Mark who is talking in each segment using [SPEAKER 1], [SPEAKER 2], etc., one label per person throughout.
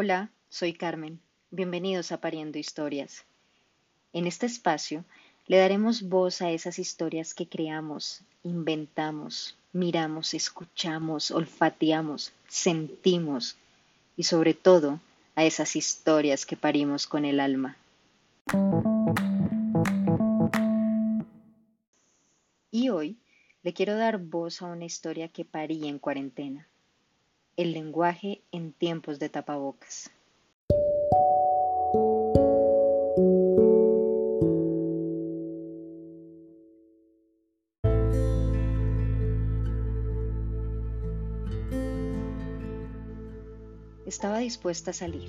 [SPEAKER 1] Hola, soy Carmen. Bienvenidos a Pariendo Historias. En este espacio le daremos voz a esas historias que creamos, inventamos, miramos, escuchamos, olfateamos, sentimos y sobre todo a esas historias que parimos con el alma. Y hoy le quiero dar voz a una historia que parí en cuarentena. El lenguaje en tiempos de tapabocas. Estaba dispuesta a salir,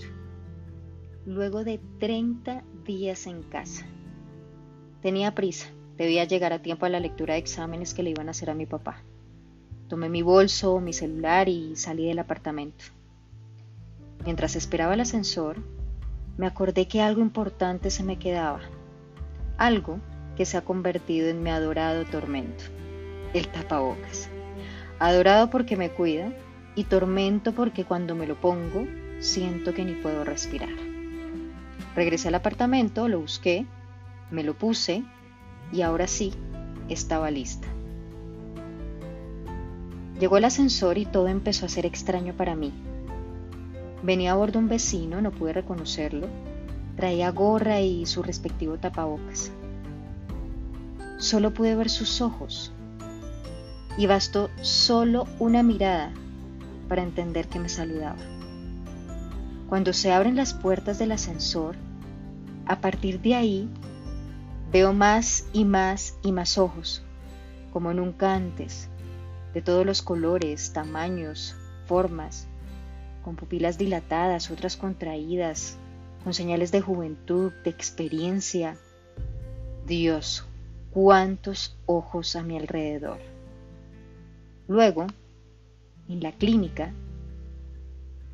[SPEAKER 1] luego de 30 días en casa. Tenía prisa, debía llegar a tiempo a la lectura de exámenes que le iban a hacer a mi papá. Tomé mi bolso, mi celular y salí del apartamento. Mientras esperaba el ascensor, me acordé que algo importante se me quedaba, algo que se ha convertido en mi adorado tormento, el tapabocas. Adorado porque me cuida y tormento porque cuando me lo pongo siento que ni puedo respirar. Regresé al apartamento, lo busqué, me lo puse y ahora sí estaba lista. Llegó el ascensor y todo empezó a ser extraño para mí. Venía a bordo un vecino, no pude reconocerlo. Traía gorra y su respectivo tapabocas. Solo pude ver sus ojos y bastó solo una mirada para entender que me saludaba. Cuando se abren las puertas del ascensor, a partir de ahí veo más y más y más ojos, como nunca antes, de todos los colores, tamaños, formas, con pupilas dilatadas, otras contraídas, con señales de juventud, de experiencia. Dios, cuántos ojos a mi alrededor. Luego en la clínica,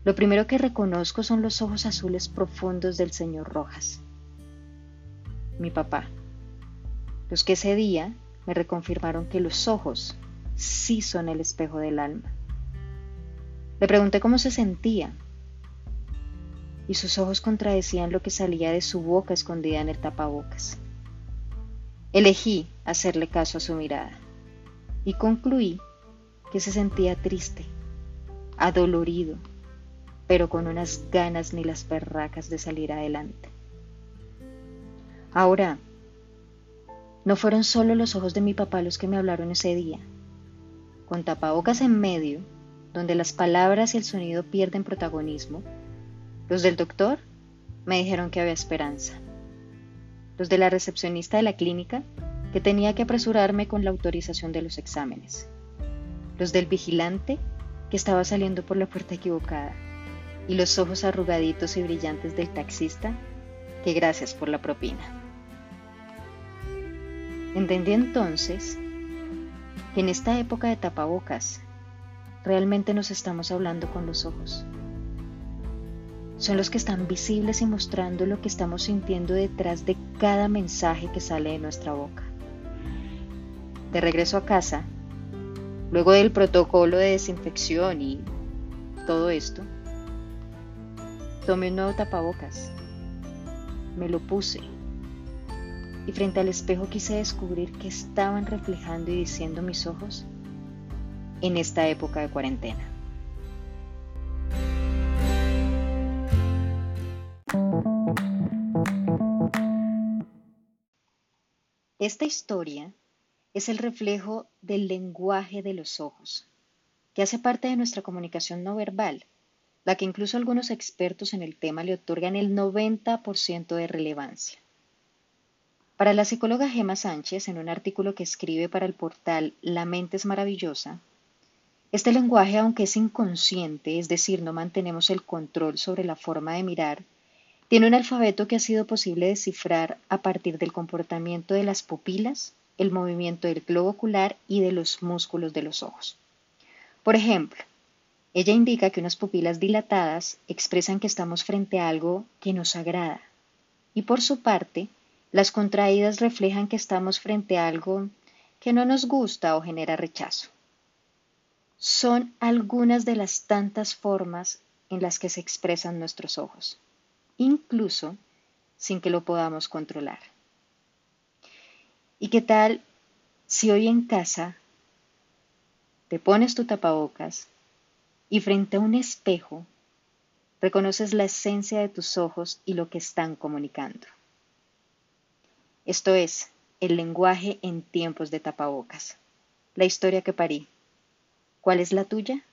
[SPEAKER 1] lo primero que reconozco son los ojos azules profundos del señor Rojas, mi papá, los que ese día me reconfirmaron que los ojos sí son el espejo del alma. Le pregunté cómo se sentía y sus ojos contradecían lo que salía de su boca escondida en el tapabocas. Elegí hacerle caso a su mirada y concluí que se sentía triste, adolorido, pero con unas ganas ni las perracas de salir adelante. Ahora, no fueron solo los ojos de mi papá los que me hablaron ese día. Con tapabocas en medio, donde las palabras y el sonido pierden protagonismo, los del doctor me dijeron que había esperanza. Los de la recepcionista de la clínica, que tenía que apresurarme con la autorización de los exámenes los del vigilante que estaba saliendo por la puerta equivocada, y los ojos arrugaditos y brillantes del taxista que gracias por la propina. Entendí entonces en esta época de tapabocas realmente nos estamos hablando con los ojos. Son los que están visibles y mostrando lo que estamos sintiendo detrás de cada mensaje que sale de nuestra boca. De regreso a casa, Luego del protocolo de desinfección y todo esto, tomé un nuevo tapabocas, me lo puse y frente al espejo quise descubrir qué estaban reflejando y diciendo mis ojos en esta época de cuarentena. Esta historia es el reflejo del lenguaje de los ojos, que hace parte de nuestra comunicación no verbal, la que incluso algunos expertos en el tema le otorgan el 90% de relevancia. Para la psicóloga Gemma Sánchez, en un artículo que escribe para el portal La mente es maravillosa, este lenguaje, aunque es inconsciente, es decir, no mantenemos el control sobre la forma de mirar, tiene un alfabeto que ha sido posible descifrar a partir del comportamiento de las pupilas, el movimiento del globo ocular y de los músculos de los ojos. Por ejemplo, ella indica que unas pupilas dilatadas expresan que estamos frente a algo que nos agrada y por su parte, las contraídas reflejan que estamos frente a algo que no nos gusta o genera rechazo. Son algunas de las tantas formas en las que se expresan nuestros ojos, incluso sin que lo podamos controlar. ¿Y qué tal si hoy en casa te pones tu tapabocas y frente a un espejo reconoces la esencia de tus ojos y lo que están comunicando? Esto es el lenguaje en tiempos de tapabocas, la historia que parí. ¿Cuál es la tuya?